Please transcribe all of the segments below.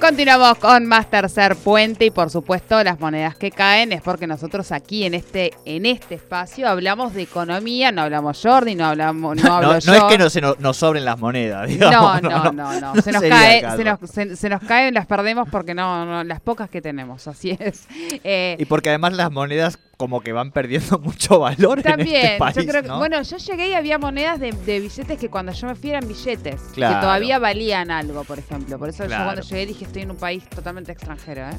Continuamos con más tercer puente y por supuesto las monedas que caen es porque nosotros aquí en este en este espacio hablamos de economía, no hablamos Jordi, no hablamos no, hablo no, yo. no es que no se nos, nos sobren las monedas, digamos. No, no, no, no, Se nos cae, se nos, se, se nos caen, las perdemos porque no, no, las pocas que tenemos, así es. Eh, Y porque además las monedas como que van perdiendo mucho valor en También, este país, yo creo que, ¿no? bueno, yo llegué y había monedas de, de billetes que cuando yo me fui eran billetes, Claro. que todavía valían algo, por ejemplo. Por eso yo cuando llegué dije estoy en un país totalmente extranjero, ¿eh?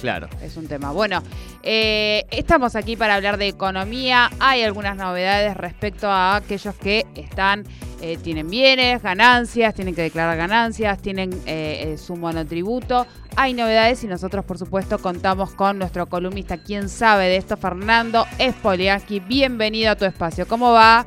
Claro. Es un tema. Bueno, eh, estamos aquí para hablar de economía. Hay algunas novedades respecto a aquellos que están, eh, tienen bienes, ganancias, tienen que declarar ganancias, tienen eh, eh, su monotributo. Hay novedades y nosotros, por supuesto, contamos con nuestro columnista, quien sabe de esto, Fernando Spoliaski. Bienvenido a tu espacio. ¿Cómo va?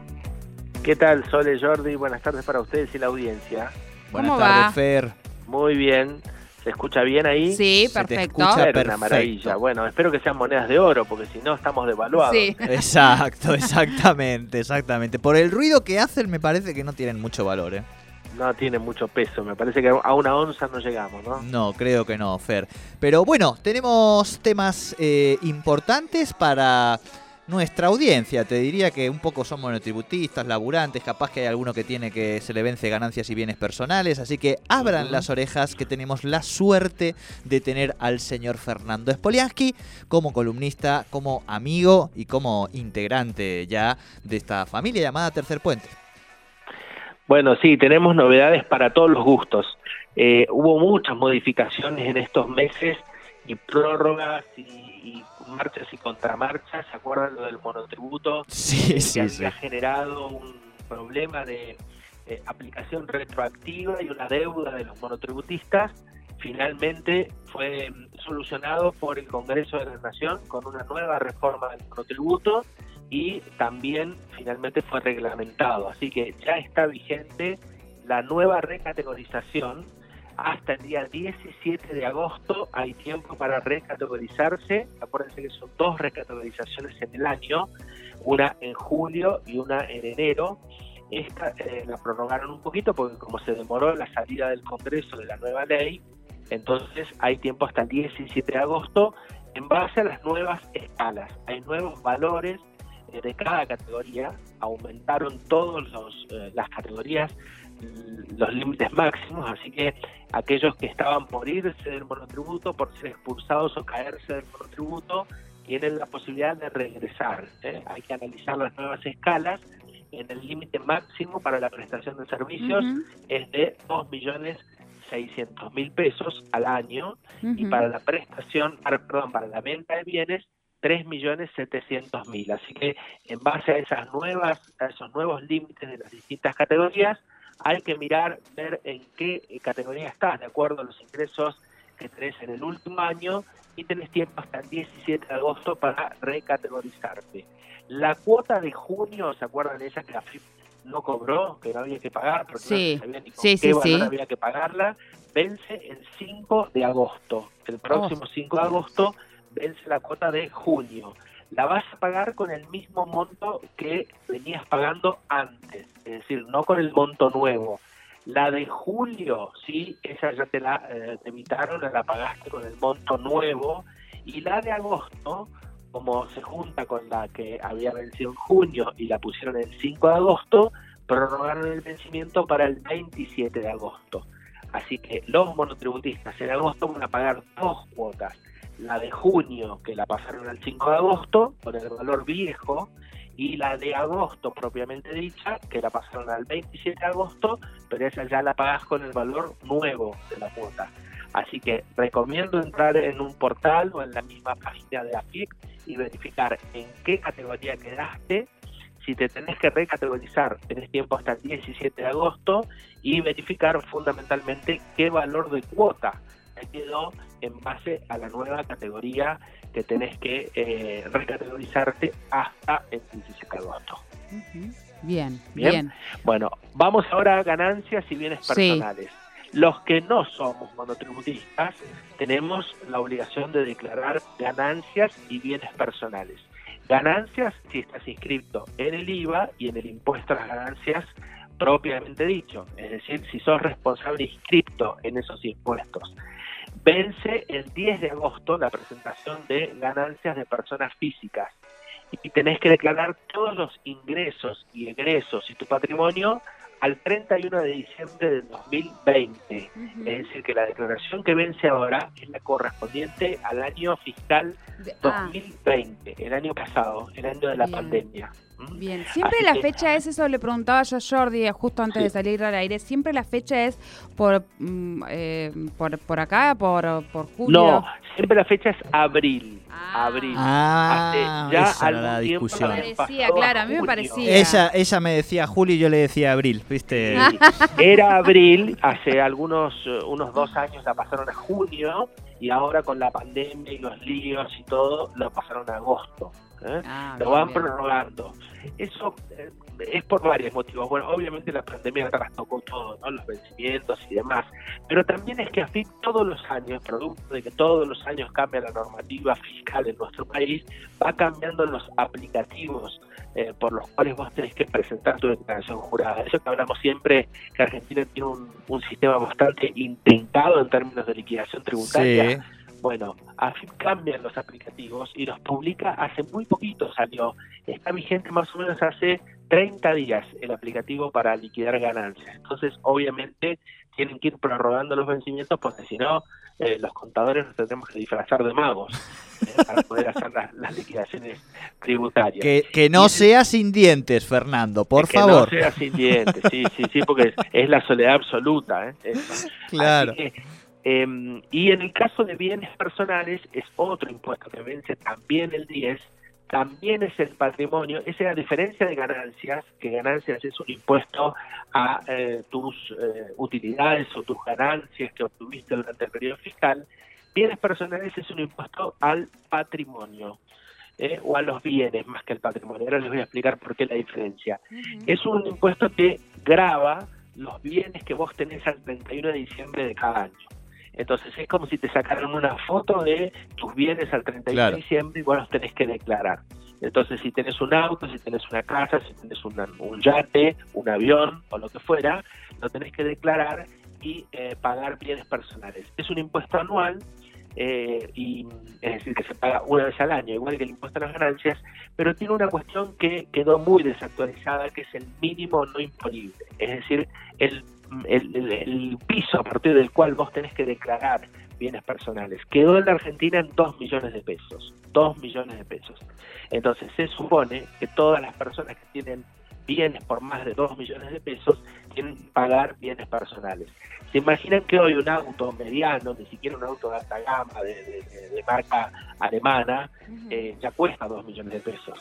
¿Qué tal, Sole Jordi? Buenas tardes para ustedes y la audiencia. Buenas ¿Cómo tardes, va? Fer. Muy bien. ¿Se escucha bien ahí? Sí, Se te perfecto. escucha Era perfecto. una maravilla. Bueno, espero que sean monedas de oro, porque si no estamos devaluados. Sí. Exacto, exactamente, exactamente. Por el ruido que hacen me parece que no tienen mucho valor, ¿eh? No tiene mucho peso. Me parece que a una onza no llegamos, ¿no? No, creo que no, Fer. Pero bueno, tenemos temas eh, importantes para nuestra audiencia. Te diría que un poco son monotributistas, laburantes, capaz que hay alguno que tiene que se le vence ganancias y bienes personales. Así que abran las orejas que tenemos la suerte de tener al señor Fernando Spoliansky como columnista, como amigo y como integrante ya de esta familia llamada Tercer Puente. Bueno, sí, tenemos novedades para todos los gustos. Eh, hubo muchas modificaciones en estos meses y prórrogas y marchas y contramarchas. ¿Se acuerdan lo del monotributo? Sí, que sí, sí. había generado un problema de eh, aplicación retroactiva y una deuda de los monotributistas, finalmente fue mm, solucionado por el Congreso de la Nación con una nueva reforma del monotributo y también finalmente fue reglamentado. Así que ya está vigente la nueva recategorización. Hasta el día 17 de agosto hay tiempo para recategorizarse. Acuérdense que son dos recategorizaciones en el año, una en julio y una en enero. Esta eh, la prorrogaron un poquito porque como se demoró la salida del Congreso de la nueva ley, entonces hay tiempo hasta el 17 de agosto en base a las nuevas escalas. Hay nuevos valores eh, de cada categoría, aumentaron todas las categorías los límites máximos, así que aquellos que estaban por irse del monotributo, por ser expulsados o caerse del monotributo, tienen la posibilidad de regresar. ¿eh? Hay que analizar las nuevas escalas. En el límite máximo para la prestación de servicios Ujú, es de 2.600.000 pesos al año y ujú. para la prestación, para- perdón, para la venta de bienes, 3.700.000. Así que en base a esas nuevas, a esos nuevos límites de las distintas categorías, hay que mirar, ver en qué eh, categoría estás, de acuerdo a los ingresos que tenés en el último año, y tenés tiempo hasta el 17 de agosto para recategorizarte. La cuota de junio, ¿se acuerdan esa que la FIP no cobró, que no había que pagar, porque Sí, no sabía ni con sí, qué sí, valor sí. había que pagarla? Vence el 5 de agosto. El próximo 5 de agosto vence la cuota de junio. La vas a pagar con el mismo monto que venías pagando antes, es decir, no con el monto nuevo. La de julio, sí, esa ya te la eh, evitaron, la pagaste con el monto nuevo. Y la de agosto, como se junta con la que había vencido en junio y la pusieron el 5 de agosto, prorrogaron el vencimiento para el 27 de agosto. Así que los monotributistas en agosto van a pagar dos cuotas. La de junio, que la pasaron al 5 de agosto, con el valor viejo, y la de agosto propiamente dicha, que la pasaron al 27 de agosto, pero esa ya la pagas con el valor nuevo de la cuota. Así que recomiendo entrar en un portal o en la misma página de AFIC y verificar en qué categoría quedaste. Si te tenés que recategorizar, tenés tiempo hasta el 17 de agosto y verificar fundamentalmente qué valor de cuota quedó en base a la nueva categoría que tenés que eh, recategorizarte hasta el 17 de agosto. Ujú. Bien, Bien. bien. Bueno, vamos ahora a ganancias y bienes Sí. personales. Los que no somos monotributistas tenemos la obligación de declarar ganancias y bienes personales. Ganancias si estás inscrito en el IVA y en el impuesto a las ganancias propiamente dicho, es decir, si sos responsable inscripto en esos impuestos. Vence el 10 de agosto la presentación de ganancias de personas físicas y tenés que declarar todos los ingresos y egresos y tu patrimonio al 31 de diciembre del 2020. Es decir, que la declaración que vence ahora es la correspondiente al año fiscal 2020, ah. el año pasado, el año de la pandemia. Bien, siempre la fecha es, eso le preguntaba yo a Jordi justo antes de salir al aire, siempre la fecha es por mm, eh, por, por acá, por, por julio. No, siempre la fecha es abril. Ah. Abril. Ah, ya esa la discusión. Me parecía, claro, a mí me parecía. Ella, ella me decía julio y yo le decía abril, ¿viste? Era abril, hace algunos eh, unos dos años la pasaron a junio y ahora con la pandemia y los líos y todo, lo pasaron a agosto. ¿Eh? Ah, lo van prorrogando. Eso eh, es por varios motivos. Bueno, obviamente la pandemia trastocó todo, ¿no? los vencimientos y demás, pero también es que a fin todos los años, producto de que todos los años cambia la normativa fiscal en nuestro país, va cambiando los aplicativos eh, por los cuales vos tenés que presentar tu declaración jurada. Eso que hablamos siempre, que Argentina tiene un, un sistema bastante intentado en términos de liquidación tributaria. Bueno, AFIP cambian los aplicativos y los publica hace muy poquito, salió. Está vigente más o menos hace 30 días el aplicativo para liquidar ganancias. Entonces, obviamente, tienen que ir prorrogando los vencimientos porque si no, eh, los contadores nos tendremos que disfrazar de magos eh, para poder hacer las, liquidaciones tributarias. Que, no sea sin dientes, Fernando, por favor. Que no sea sin dientes, sí, sí, sí, porque es, la soledad absoluta. ¿eh? Claro. Em, y en el caso de bienes personales es otro impuesto que vence también el 10, también es el patrimonio, esa es la diferencia de ganancias, que ganancias es un impuesto a eh, tus eh, utilidades o tus ganancias que obtuviste durante el periodo fiscal, bienes personales es un impuesto al patrimonio. Eh, o a los bienes más que al patrimonio. Ahora les voy a explicar por qué la diferencia. Es un impuesto que grava los bienes que vos tenés al 31 de diciembre de cada año. Entonces es como si te sacaran una foto de tus bienes al 31 de diciembre y vos los tenés que declarar. Entonces si tenés un auto, si tenés una casa, si tenés un yate, un avión o lo que fuera, lo tenés que declarar y eh, pagar bienes personales. Es un impuesto anual eh, y es decir que se paga una vez al año, igual que el impuesto a las ganancias, pero tiene una cuestión que quedó muy desactualizada, que es el mínimo no imponible, es decir, el piso a partir del cual vos tenés que declarar bienes personales. Quedó en la Argentina en 2 millones de pesos. 2 millones de pesos. Entonces se supone que todas las personas que tienen bienes por más de 2 millones de pesos tienen que pagar bienes personales. ¿Se imaginan que hoy un auto mediano, ni siquiera un auto de alta gama, de, marca alemana, eh, ya cuesta 2 millones de pesos?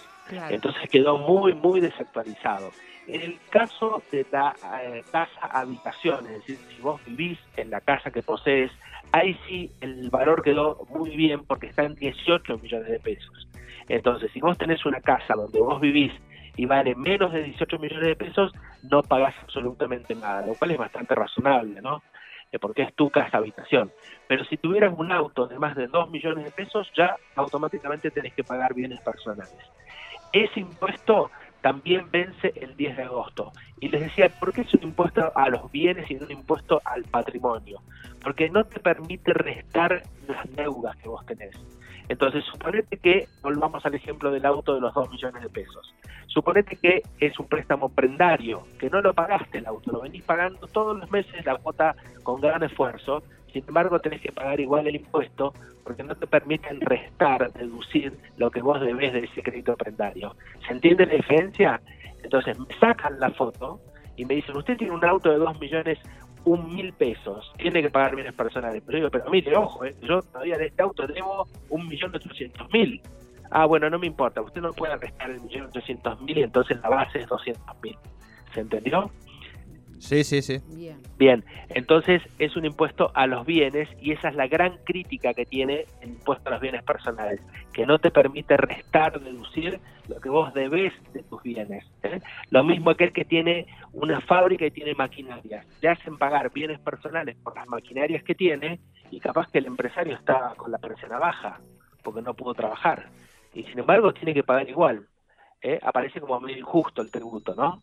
Entonces quedó muy, muy desactualizado. En el caso de la eh, casa habitación, es decir, si vos vivís en la casa que posees, ahí sí el valor quedó muy bien porque está en 18 millones de pesos. Entonces, si vos tenés una casa donde vos vivís y vale menos de 18 millones de pesos, no pagás absolutamente nada, lo cual es bastante razonable, ¿no? Eh, porque es tu casa habitación. Pero si tuvieras un auto de más de 2 millones de pesos, ya automáticamente tenés que pagar bienes personales. Ese impuesto también vence el 10 de agosto. Y les decía, ¿por qué es un impuesto a los bienes y no un impuesto al patrimonio? Porque no te permite restar las deudas que vos tenés. Entonces, suponete que, volvamos al ejemplo del auto de los 2 millones de pesos. Suponete que es un préstamo prendario, que no lo pagaste el auto, lo venís pagando todos los meses la cuota con gran esfuerzo, sin embargo tenés que pagar igual el impuesto porque no te permiten restar, deducir lo que vos debes de ese crédito prendario. ¿Se entiende la diferencia? Entonces me sacan la foto y me dicen, usted tiene un auto de 2 millones, un mil pesos, tiene que pagar bienes personales. Pero digo, pero mire, ojo, eh, yo todavía de este auto debo un millón ochocientos mil. Ah, bueno, no me importa, usted no puede restar el millón ochocientos mil y entonces la base es doscientos mil. ¿Se entendió? Sí, sí, sí. Bien. entonces es un impuesto a los bienes y esa es la gran crítica que tiene el impuesto a los bienes personales, que no te permite restar, deducir lo que vos debes de tus bienes. ¿eh? Lo mismo aquel que tiene una fábrica y tiene maquinarias. Le hacen pagar bienes personales por las maquinarias que tiene y capaz que el empresario está con la persiana baja porque no pudo trabajar. Y sin embargo tiene que pagar igual. ¿eh? Aparece como medio injusto el tributo, ¿no?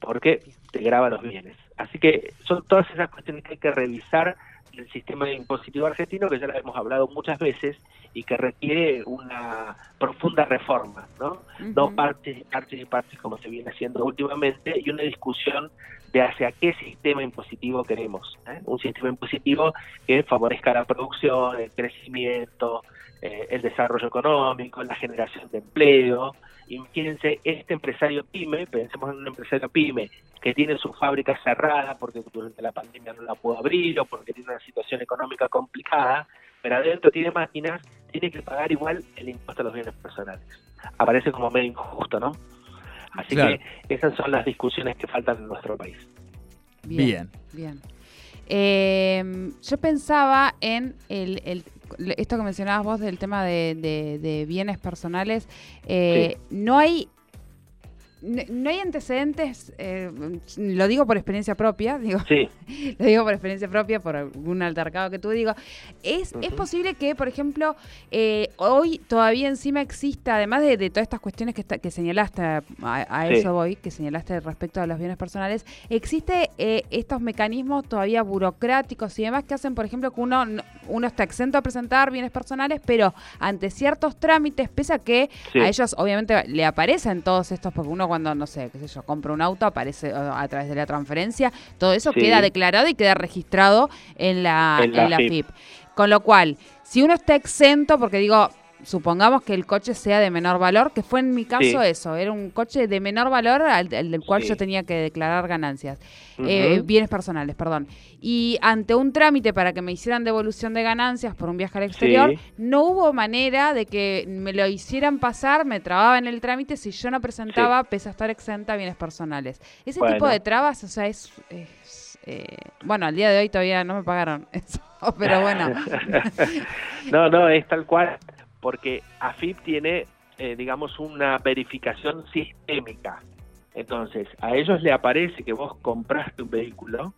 porque te graba los bienes. Así que son todas esas cuestiones que hay que revisar del sistema impositivo argentino, que ya lo hemos hablado muchas veces y que requiere una profunda reforma, ¿no? No partes, partes y partes como se viene haciendo últimamente y una discusión de hacia qué sistema impositivo queremos. ¿eh? Un sistema impositivo que favorezca la producción, el crecimiento, eh, el desarrollo económico, la generación de empleo. Imagínense, este empresario pyme, pensemos en un empresario pyme que tiene su fábrica cerrada porque durante la pandemia no la pudo abrir o porque tiene una situación económica complicada, pero adentro tiene máquinas, tiene que pagar igual el impuesto a los bienes personales. Aparece como medio injusto, ¿no? Así que esas son las discusiones que faltan en nuestro país. Bien. Bien. Eh, yo pensaba en el, esto que mencionabas vos del tema de, bienes personales. Eh, no hay no, hay antecedentes, eh, lo digo por experiencia propia, digo, sí. lo digo por experiencia propia, por algún altercado que tú digo. ¿Es, ¿es posible que, por ejemplo, eh, hoy todavía encima exista, además de, todas estas cuestiones que, que señalaste, a, eso voy, que señalaste respecto a los bienes personales, existe eh, estos mecanismos todavía burocráticos y demás que hacen, por ejemplo, que uno, uno está exento a presentar bienes personales, pero ante ciertos trámites, pese a que a ellos obviamente le aparecen todos estos, porque uno cuando, no sé, qué sé yo, compra un auto, aparece a través de la transferencia, todo eso queda declarado y queda registrado en la, en la, FIP. Con lo cual, si uno está exento, porque digo, supongamos que el coche sea de menor valor, que fue en mi caso eso, era un coche de menor valor al, del cual yo tenía que declarar ganancias, eh, bienes personales, perdón. Y ante un trámite para que me hicieran devolución de ganancias por un viaje al exterior, no hubo manera de que me lo hicieran pasar, me trababa en el trámite si yo no presentaba, pese a estar exenta, a bienes personales. Ese tipo de trabas, o sea, es... Eh, bueno, al día de hoy todavía no me pagaron eso, pero bueno. no, no, es tal cual porque AFIP tiene, eh, digamos, una verificación sistémica. Entonces, a ellos le aparece que vos compraste un vehículo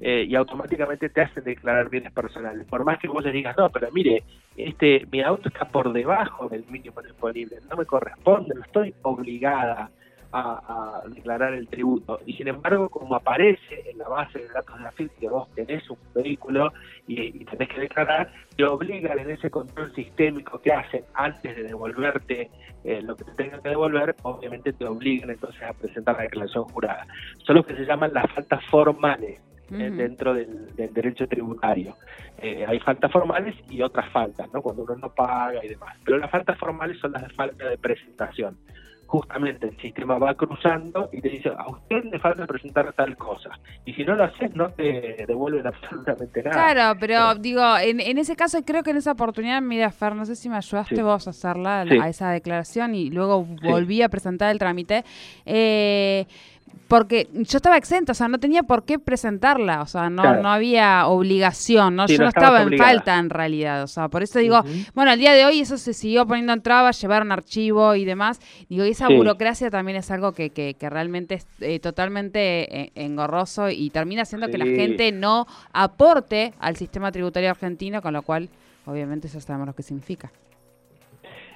eh, y automáticamente te hacen declarar bienes personales. Por más que vos les digas, no, pero mire, este mi auto está por debajo del mínimo disponible, no me corresponde, no estoy obligada a, declarar el tributo. Y sin embargo, como aparece en la base de datos de la FIP que vos tenés un vehículo y, tenés que declarar, te obligan en ese control sistémico que hacen antes de devolverte eh, lo que te tengan que devolver, obviamente te obligan entonces a presentar la declaración jurada. Son los que se llaman las faltas formales. Eh, dentro del, derecho tributario. Eh, hay faltas formales y otras faltas, ¿no? Cuando uno no paga y demás. Pero las faltas formales son las de falta de presentación justamente el sistema va cruzando y te dice, a usted le falta presentar tal cosa. Y si no lo haces, no te devuelven absolutamente nada. Claro, pero digo, en, en ese caso creo que en esa oportunidad, mira, Fer, no sé si me ayudaste vos a hacerla, a esa declaración y luego volví a presentar el trámite. Eh, porque yo estaba exenta, o sea, no tenía por qué presentarla, o sea, no, no había obligación, ¿no? yo no, estaba en falta en realidad, o sea, por eso digo, bueno, al día de hoy eso se siguió poniendo en trabas, llevaron archivo y demás, digo, y esa burocracia también es algo que, que, realmente es eh, totalmente eh, engorroso y termina haciendo que la gente no aporte al sistema tributario argentino, con lo cual, obviamente, eso sabemos lo que significa.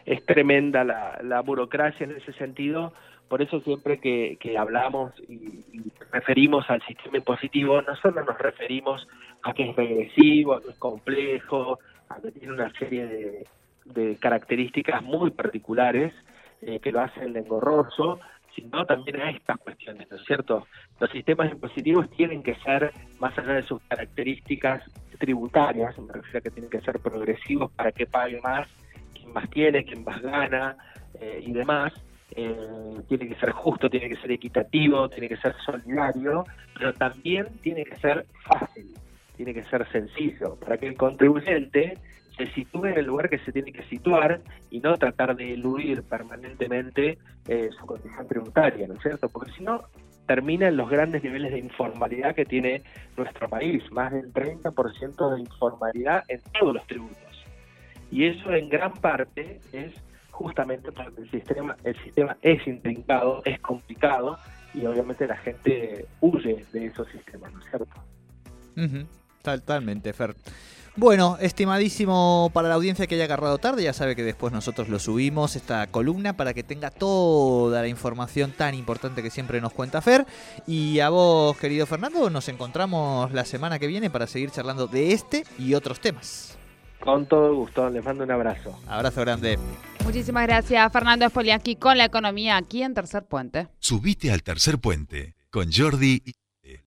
Es tremenda la, la burocracia en ese sentido, por eso siempre que, hablamos y, referimos al sistema impositivo, no solo nos referimos a que es regresivo, a que es complejo, a que tiene una serie de, características muy particulares eh, que lo hacen engorroso, sino también a estas cuestiones, ¿no es cierto? Los sistemas impositivos tienen que ser, más allá de sus características tributarias, me refiero a que tienen que ser progresivos para que pague más, quien más tiene, quien más gana eh, y demás, eh, tiene que ser justo, tiene que ser equitativo, tiene que ser solidario, pero también tiene que ser fácil, tiene que ser sencillo, para que el contribuyente se sitúe en el lugar que se tiene que situar y no tratar de eludir permanentemente eh, su condición tributaria, ¿no es cierto? Porque si no, termina en los grandes niveles de informalidad que tiene nuestro país, más del 30% de informalidad en todos los tributos. Y eso en gran parte es justamente porque el sistema, el sistema es intrincado, es complicado y obviamente la gente huye de esos sistemas, ¿no es cierto? Totalmente, Fer. Bueno, estimadísimo para la audiencia que haya agarrado tarde, ya sabe que después nosotros lo subimos, esta columna, para que tenga toda la información tan importante que siempre nos cuenta Fer. Y a vos, querido Fernando, nos encontramos la semana que viene para seguir charlando de este y otros temas. Con todo gusto, les mando un abrazo. Abrazo grande. Muchísimas gracias, Fernando Espoliaki, con la economía aquí en Tercer Puente. Subite al tercer puente con Jordi